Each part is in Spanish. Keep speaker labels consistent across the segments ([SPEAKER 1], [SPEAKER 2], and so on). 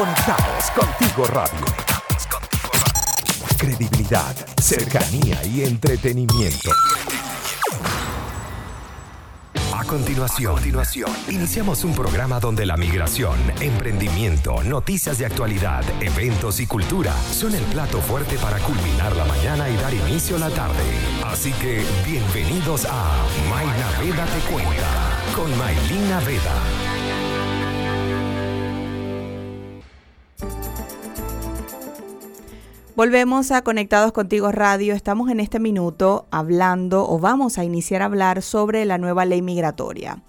[SPEAKER 1] Conectados contigo radio. Credibilidad, cercanía y entretenimiento. A continuación, iniciamos un programa donde la migración, emprendimiento, noticias de actualidad, eventos y cultura son el plato fuerte para culminar la mañana y dar inicio a la tarde. Así que bienvenidos a Mayna Veda Te Cuenta con Maylina Veda.
[SPEAKER 2] Volvemos a Conectados Contigo Radio. Estamos en este minuto hablando o vamos a iniciar a hablar sobre la nueva ley migratoria.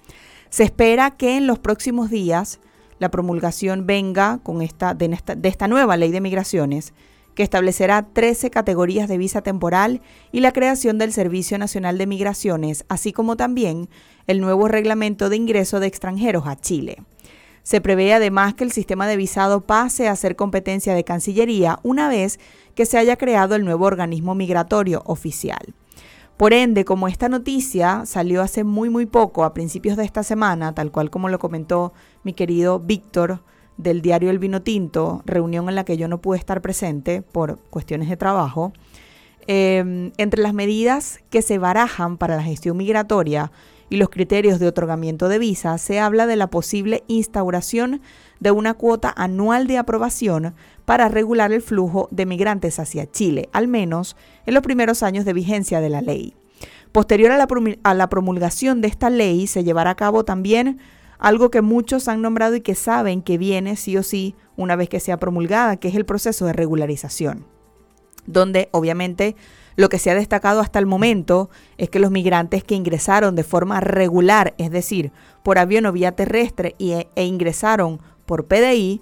[SPEAKER 2] Se espera que en los próximos días la promulgación venga con esta, de, esta, de esta nueva ley de migraciones que establecerá 13 categorías de visa temporal y la creación del Servicio Nacional de Migraciones, así como también el nuevo reglamento de ingreso de extranjeros a Chile. Se prevé además que el sistema de visado pase a ser competencia de Cancillería una vez que se haya creado el nuevo organismo migratorio oficial. Por ende, como esta noticia salió hace muy muy poco, a principios de esta semana, tal cual como lo comentó mi querido Víctor del diario El Vino Tinto, reunión en la que yo no pude estar presente por cuestiones de trabajo, em, entre las medidas que se barajan para la gestión migratoria y los criterios de otorgamiento de visa, se habla de la posible instauración de una cuota anual de aprobación para regular el flujo de migrantes hacia Chile, al menos en los primeros años de vigencia de la ley. Posterior a la, promulgación de esta ley se llevará a cabo también algo que muchos han nombrado y que saben que viene sí o sí una vez que sea promulgada, que es el proceso de regularización, donde obviamente lo que se ha destacado hasta el momento es que los migrantes que ingresaron de forma regular, es decir, por avión o vía terrestre e, ingresaron por PDI,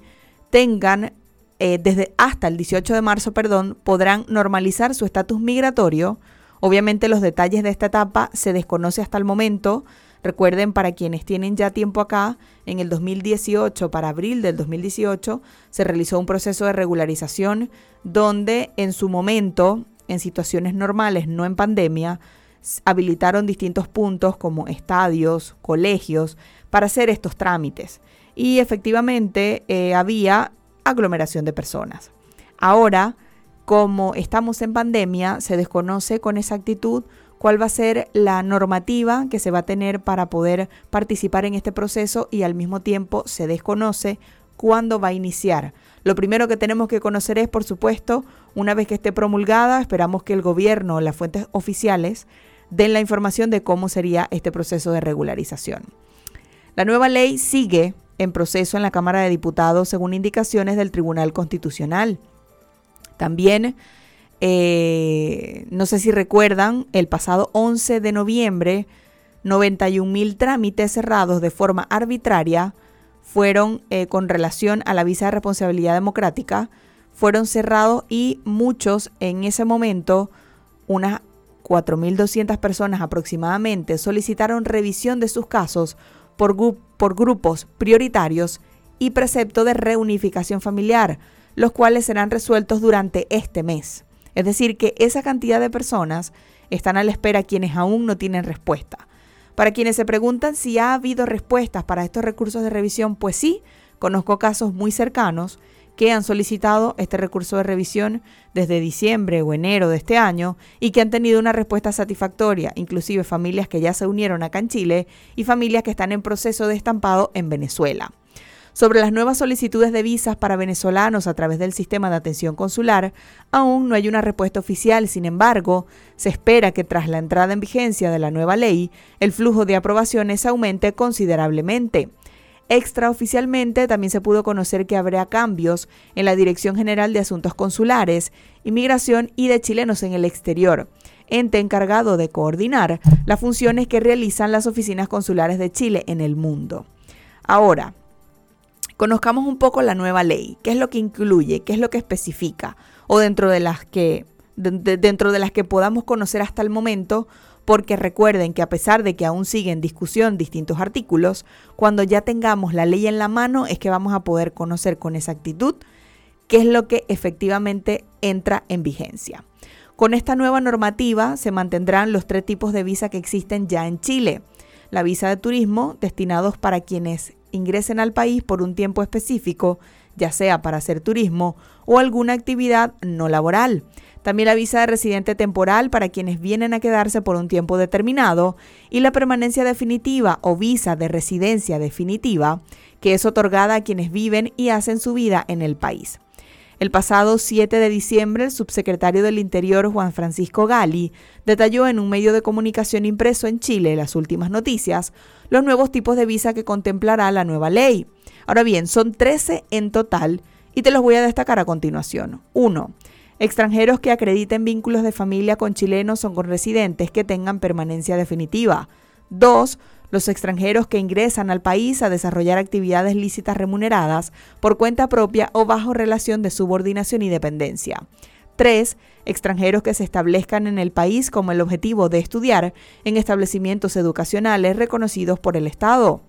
[SPEAKER 2] tengan eh, desde hasta el 18 de marzo, perdón, podrán normalizar su estatus migratorio. Obviamente los detalles de esta etapa se desconoce hasta el momento. Recuerden, para quienes tienen ya tiempo acá, en el 2018, para abril del 2018, se realizó un proceso de regularización donde en su momento en situaciones normales, no en pandemia, habilitaron distintos puntos como estadios, colegios, para hacer estos trámites. Y efectivamente eh, había aglomeración de personas. Ahora, como estamos en pandemia, se desconoce con exactitud cuál va a ser la normativa que se va a tener para poder participar en este proceso y al mismo tiempo se desconoce cuándo va a iniciar. Lo primero que tenemos que conocer es, por supuesto, una vez que esté promulgada, esperamos que el gobierno, las fuentes oficiales, den la información de cómo sería este proceso de regularización. La nueva ley sigue en proceso en la Cámara de Diputados según indicaciones del Tribunal Constitucional. También, eh, no sé si recuerdan, el pasado 11 de noviembre, 91 mil trámites cerrados de forma arbitraria fueron eh, con relación a la visa de responsabilidad democrática, fueron cerrados y muchos en ese momento, unas 4.200 personas aproximadamente, solicitaron revisión de sus casos por, por grupos prioritarios y precepto de reunificación familiar, los cuales serán resueltos durante este mes. Es decir, que esa cantidad de personas están a la espera quienes aún no tienen respuesta. Para quienes se preguntan si ha habido respuestas para estos recursos de revisión, pues sí, conozco casos muy cercanos que han solicitado este recurso de revisión desde diciembre o enero de este año y que han tenido una respuesta satisfactoria, inclusive familias que ya se unieron acá en Chile y familias que están en proceso de estampado en Venezuela. Sobre las nuevas solicitudes de visas para venezolanos a través del sistema de atención consular, aún no hay una respuesta oficial, sin embargo, se espera que tras la entrada en vigencia de la nueva ley, el flujo de aprobaciones aumente considerablemente. Extraoficialmente también se pudo conocer que habrá cambios en la Dirección General de Asuntos Consulares, Inmigración y de Chilenos en el Exterior, ente encargado de coordinar las funciones que realizan las oficinas consulares de Chile en el mundo. Ahora, conozcamos un poco la nueva ley, qué es lo que incluye, qué es lo que especifica, o dentro de las que, dentro de las que podamos conocer hasta el momento, porque recuerden que a pesar de que aún siguen en discusión distintos artículos, cuando ya tengamos la ley en la mano es que vamos a poder conocer con exactitud qué es lo que efectivamente entra en vigencia. Con esta nueva normativa se mantendrán los tres tipos de visa que existen ya en Chile. La visa de turismo, destinados para quienes ingresen al país por un tiempo específico, ya sea para hacer turismo o alguna actividad no laboral. También la visa de residente temporal para quienes vienen a quedarse por un tiempo determinado y la permanencia definitiva o visa de residencia definitiva, que es otorgada a quienes viven y hacen su vida en el país. El pasado 7 de diciembre, el subsecretario del Interior, Juan Francisco Gali, detalló en un medio de comunicación impreso en Chile, las últimas noticias, los nuevos tipos de visa que contemplará la nueva ley. Ahora bien, son 13 en total y te los voy a destacar a continuación. 1. Extranjeros que acrediten vínculos de familia con chilenos o con residentes que tengan permanencia definitiva. 2 los extranjeros que ingresan al país a desarrollar actividades lícitas remuneradas por cuenta propia o bajo relación de subordinación y dependencia. 3. Extranjeros que se establezcan en el país con el objetivo de estudiar en establecimientos educacionales reconocidos por el Estado.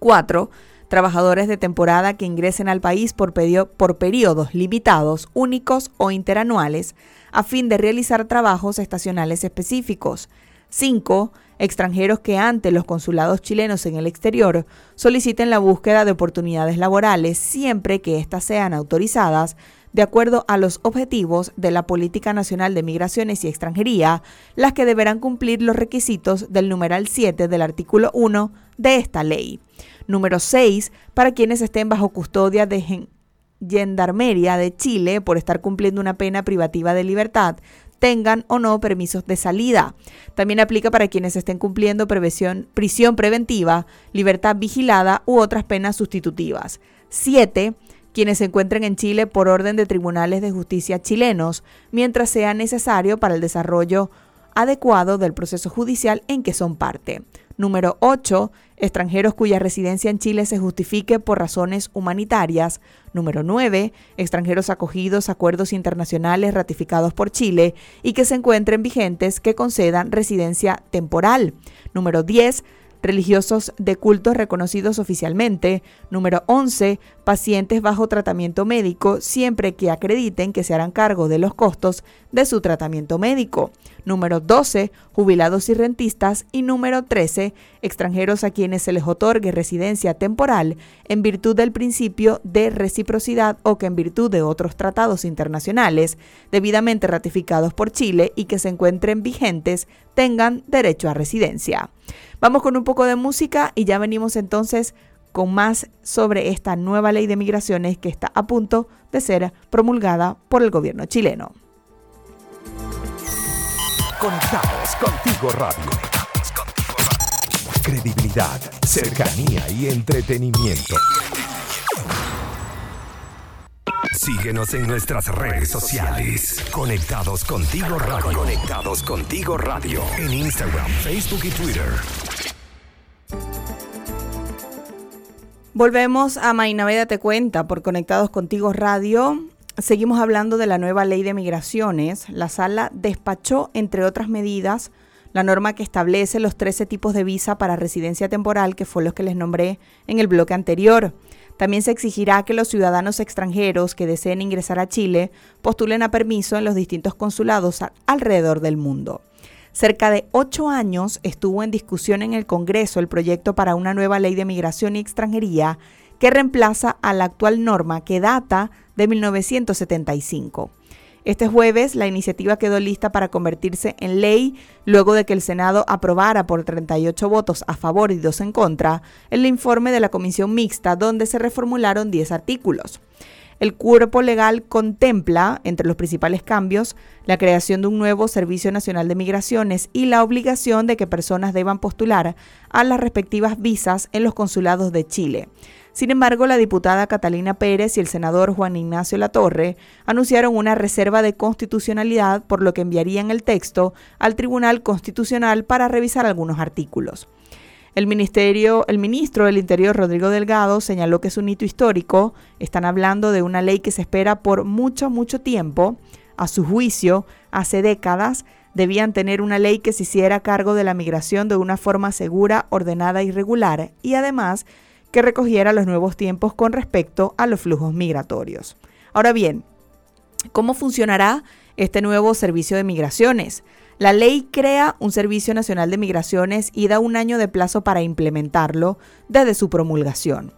[SPEAKER 2] 4. Trabajadores de temporada que ingresen al país por, por periodos limitados, únicos o interanuales, a fin de realizar trabajos estacionales específicos. 5 extranjeros que ante los consulados chilenos en el exterior soliciten la búsqueda de oportunidades laborales siempre que éstas sean autorizadas de acuerdo a los objetivos de la Política Nacional de Migraciones y Extranjería, las que deberán cumplir los requisitos del numeral 7 del artículo 1 de esta ley. Número 6. Para quienes estén bajo custodia de Gendarmería de Chile por estar cumpliendo una pena privativa de libertad tengan o no permisos de salida. También aplica para quienes estén cumpliendo prisión preventiva, libertad vigilada u otras penas sustitutivas. 7. Quienes se encuentren en Chile por orden de tribunales de justicia chilenos, mientras sea necesario para el desarrollo adecuado del proceso judicial en que son parte. Número 8. Extranjeros cuya residencia en Chile se justifique por razones humanitarias. Número 9. Extranjeros acogidos a acuerdos internacionales ratificados por Chile y que se encuentren vigentes que concedan residencia temporal. Número 10 religiosos de cultos reconocidos oficialmente. Número 11. Pacientes bajo tratamiento médico siempre que acrediten que se harán cargo de los costos de su tratamiento médico. Número 12. Jubilados y rentistas. Y número 13. Extranjeros a quienes se les otorgue residencia temporal en virtud del principio de reciprocidad o que en virtud de otros tratados internacionales debidamente ratificados por Chile y que se encuentren vigentes tengan derecho a residencia. Vamos con un poco de música y ya venimos entonces con más sobre esta nueva ley de migraciones que está a punto de ser promulgada por el gobierno chileno.
[SPEAKER 1] Conectados contigo radio. Credibilidad, cercanía y entretenimiento. Síguenos en nuestras redes sociales. Conectados contigo radio. Conectados contigo radio. En Instagram, Facebook y Twitter.
[SPEAKER 2] Volvemos a Mainaveda Te Cuenta por Conectados Contigo Radio. Seguimos hablando de la nueva ley de migraciones. La sala despachó, entre otras medidas, la norma que establece los 13 tipos de visa para residencia temporal, que fue los que les nombré en el bloque anterior. También se exigirá que los ciudadanos extranjeros que deseen ingresar a Chile postulen a permiso en los distintos consulados alrededor del mundo. Cerca de ocho años estuvo en discusión en el Congreso el proyecto para una nueva ley de migración y extranjería que reemplaza a la actual norma que data de 1975. Este jueves la iniciativa quedó lista para convertirse en ley luego de que el Senado aprobara por 38 votos a favor y dos en contra el informe de la Comisión Mixta donde se reformularon 10 artículos. El cuerpo legal contempla, entre los principales cambios, la creación de un nuevo Servicio Nacional de Migraciones y la obligación de que personas deban postular a las respectivas visas en los consulados de Chile. Sin embargo, la diputada Catalina Pérez y el senador Juan Ignacio Latorre anunciaron una reserva de constitucionalidad, por lo que enviarían el texto al Tribunal Constitucional para revisar algunos artículos. El ministro del Interior Rodrigo Delgado señaló que es un hito histórico. Están hablando de una ley que se espera por mucho, mucho tiempo. A su juicio, hace décadas debían tener una ley que se hiciera cargo de la migración de una forma segura, ordenada y regular, y además que recogiera los nuevos tiempos con respecto a los flujos migratorios. Ahora bien, ¿cómo funcionará este nuevo servicio de migraciones? La ley crea un Servicio Nacional de Migraciones y da un año de plazo para implementarlo desde su promulgación.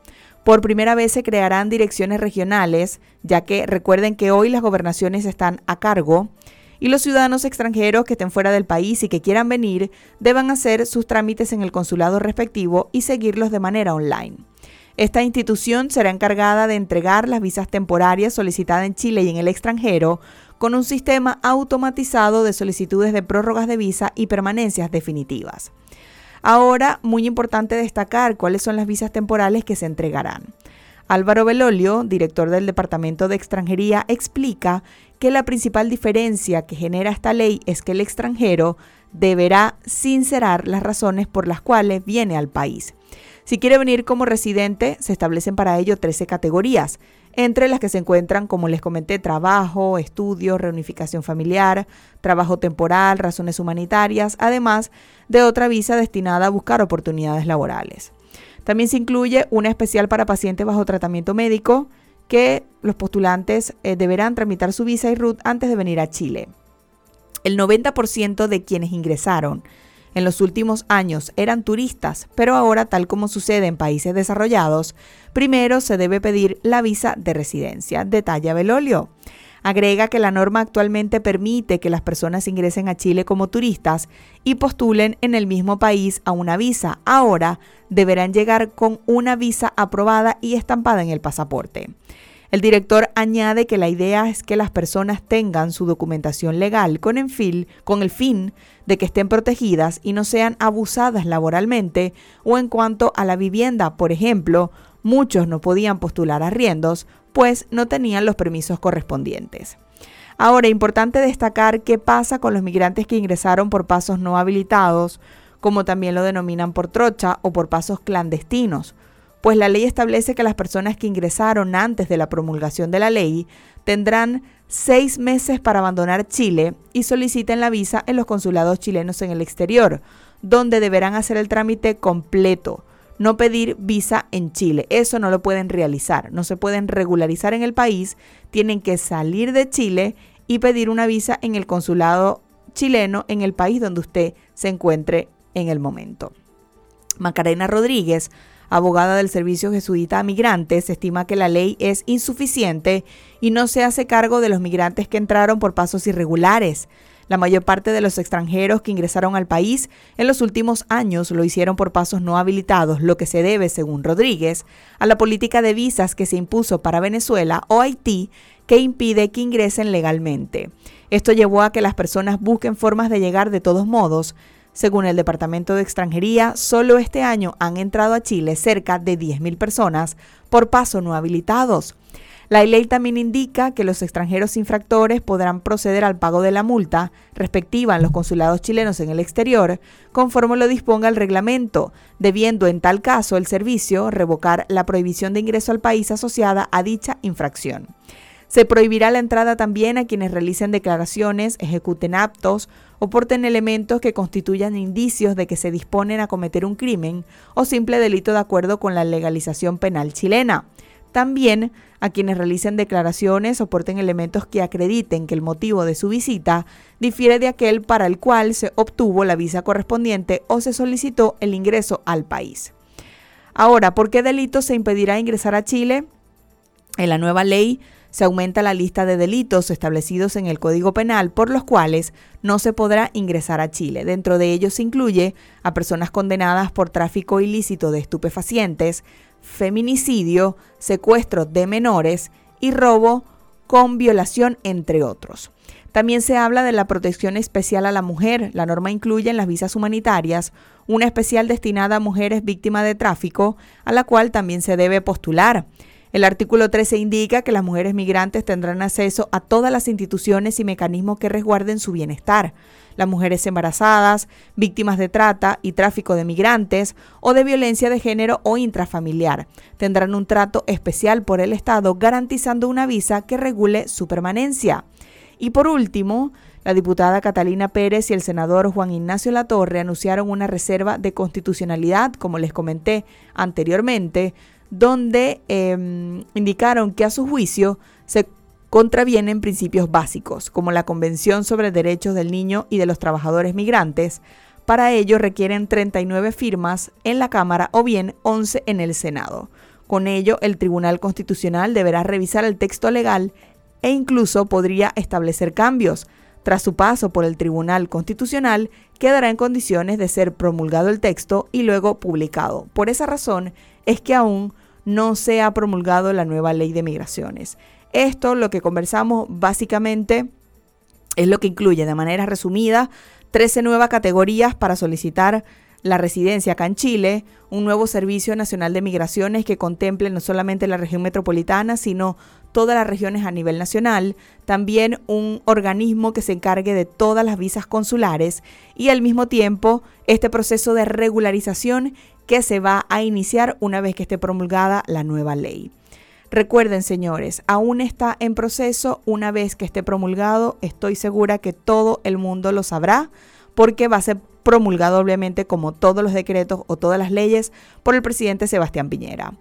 [SPEAKER 2] Por primera vez se crearán direcciones regionales, ya que recuerden que hoy las gobernaciones están a cargo y los ciudadanos extranjeros que estén fuera del país y que quieran venir deban hacer sus trámites en el consulado respectivo y seguirlos de manera online. Esta institución será encargada de entregar las visas temporarias solicitadas en Chile y en el extranjero con un sistema automatizado de solicitudes de prórrogas de visa y permanencias definitivas. Ahora, muy importante destacar cuáles son las visas temporales que se entregarán. Álvaro Belolio, director del Departamento de Extranjería, explica que la principal diferencia que genera esta ley es que el extranjero deberá sincerar las razones por las cuales viene al país. Si quiere venir como residente, se establecen para ello 13 categorías, entre las que se encuentran, como les comenté, trabajo, estudios, reunificación familiar, trabajo temporal, razones humanitarias, además de otra visa destinada a buscar oportunidades laborales. También se incluye una especial para pacientes bajo tratamiento médico que los postulantes eh, deberán tramitar su visa y RUT antes de venir a Chile. El 90% de quienes ingresaron en los últimos años eran turistas, pero ahora, tal como sucede en países desarrollados, primero se debe pedir la visa de residencia. Detalla Belolio. Agrega que la norma actualmente permite que las personas ingresen a Chile como turistas y postulen en el mismo país a una visa. Ahora deberán llegar con una visa aprobada y estampada en el pasaporte. El director añade que la idea es que las personas tengan su documentación legal con el, fin, de que estén protegidas y no sean abusadas laboralmente o en cuanto a la vivienda, por ejemplo, muchos no podían postular arriendos pues no tenían los permisos correspondientes. Ahora, importante destacar qué pasa con los migrantes que ingresaron por pasos no habilitados, como también lo denominan por trocha o por pasos clandestinos pues la ley establece que las personas que ingresaron antes de la promulgación de la ley tendrán seis meses para abandonar Chile y soliciten la visa en los consulados chilenos en el exterior, donde deberán hacer el trámite completo, no pedir visa en Chile. Eso no lo pueden realizar, no se pueden regularizar en el país, tienen que salir de Chile y pedir una visa en el consulado chileno en el país donde usted se encuentre en el momento. Macarena Rodríguez abogada del Servicio Jesuita a Migrantes, estima que la ley es insuficiente y no se hace cargo de los migrantes que entraron por pasos irregulares. La mayor parte de los extranjeros que ingresaron al país en los últimos años lo hicieron por pasos no habilitados, lo que se debe, según Rodríguez, a la política de visas que se impuso para Venezuela o Haití que impide que ingresen legalmente. Esto llevó a que las personas busquen formas de llegar de todos modos, según el Departamento de Extranjería, solo este año han entrado a Chile cerca de 10.000 personas por paso no habilitados. La ley también indica que los extranjeros infractores podrán proceder al pago de la multa respectiva en los consulados chilenos en el exterior, conforme lo disponga el reglamento, debiendo en tal caso el servicio revocar la prohibición de ingreso al país asociada a dicha infracción. Se prohibirá la entrada también a quienes realicen declaraciones, ejecuten actos o porten elementos que constituyan indicios de que se disponen a cometer un crimen o simple delito de acuerdo con la legalización penal chilena. También a quienes realicen declaraciones o porten elementos que acrediten que el motivo de su visita difiere de aquel para el cual se obtuvo la visa correspondiente o se solicitó el ingreso al país. Ahora, ¿por qué delito se impedirá ingresar a Chile? En la nueva ley se aumenta la lista de delitos establecidos en el Código Penal por los cuales no se podrá ingresar a Chile. Dentro de ellos se incluye a personas condenadas por tráfico ilícito de estupefacientes, feminicidio, secuestro de menores y robo con violación, entre otros. También se habla de la protección especial a la mujer. La norma incluye en las visas humanitarias una especial destinada a mujeres víctimas de tráfico, a la cual también se debe postular. El artículo 13 indica que las mujeres migrantes tendrán acceso a todas las instituciones y mecanismos que resguarden su bienestar. Las mujeres embarazadas, víctimas de trata y tráfico de migrantes o de violencia de género o intrafamiliar tendrán un trato especial por el Estado garantizando una visa que regule su permanencia. Y por último, la diputada Catalina Pérez y el senador Juan Ignacio Latorre anunciaron una reserva de constitucionalidad, como les comenté anteriormente, donde em, indicaron que a su juicio se contravienen principios básicos, como la Convención sobre Derechos del Niño y de los Trabajadores Migrantes. Para ello requieren 39 firmas en la Cámara o bien 11 en el Senado. Con ello, el Tribunal Constitucional deberá revisar el texto legal e incluso podría establecer cambios. Tras su paso por el Tribunal Constitucional, quedará en condiciones de ser promulgado el texto y luego publicado. Por esa razón es que aún no se ha promulgado la nueva ley de migraciones. Esto, lo que conversamos básicamente, es lo que incluye de manera resumida 13 nuevas categorías para solicitar la residencia acá en Chile, un nuevo Servicio Nacional de Migraciones que contemple no solamente la región metropolitana, sino todas las regiones a nivel nacional, también un organismo que se encargue de todas las visas consulares y al mismo tiempo este proceso de regularización que se va a iniciar una vez que esté promulgada la nueva ley. Recuerden, señores, aún está en proceso, una vez que esté promulgado, estoy segura que todo el mundo lo sabrá porque va a ser promulgado obviamente como todos los decretos o todas las leyes por el presidente Sebastián Piñera.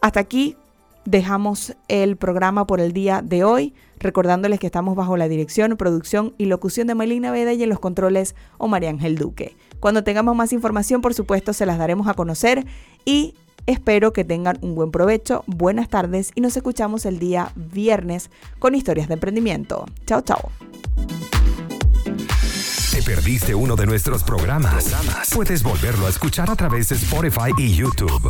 [SPEAKER 2] Hasta aquí dejamos el programa por el día de hoy, recordándoles que estamos bajo la dirección, producción y locución de Maylina Veda y en los controles María Ángel Duque. Cuando tengamos más información, por supuesto, se las daremos a conocer y espero que tengan un buen provecho, buenas tardes y nos escuchamos el día viernes con historias de emprendimiento. Chao, chao.
[SPEAKER 1] ¿Te perdiste uno de nuestros programas? Puedes volverlo a escuchar a través de Spotify y YouTube.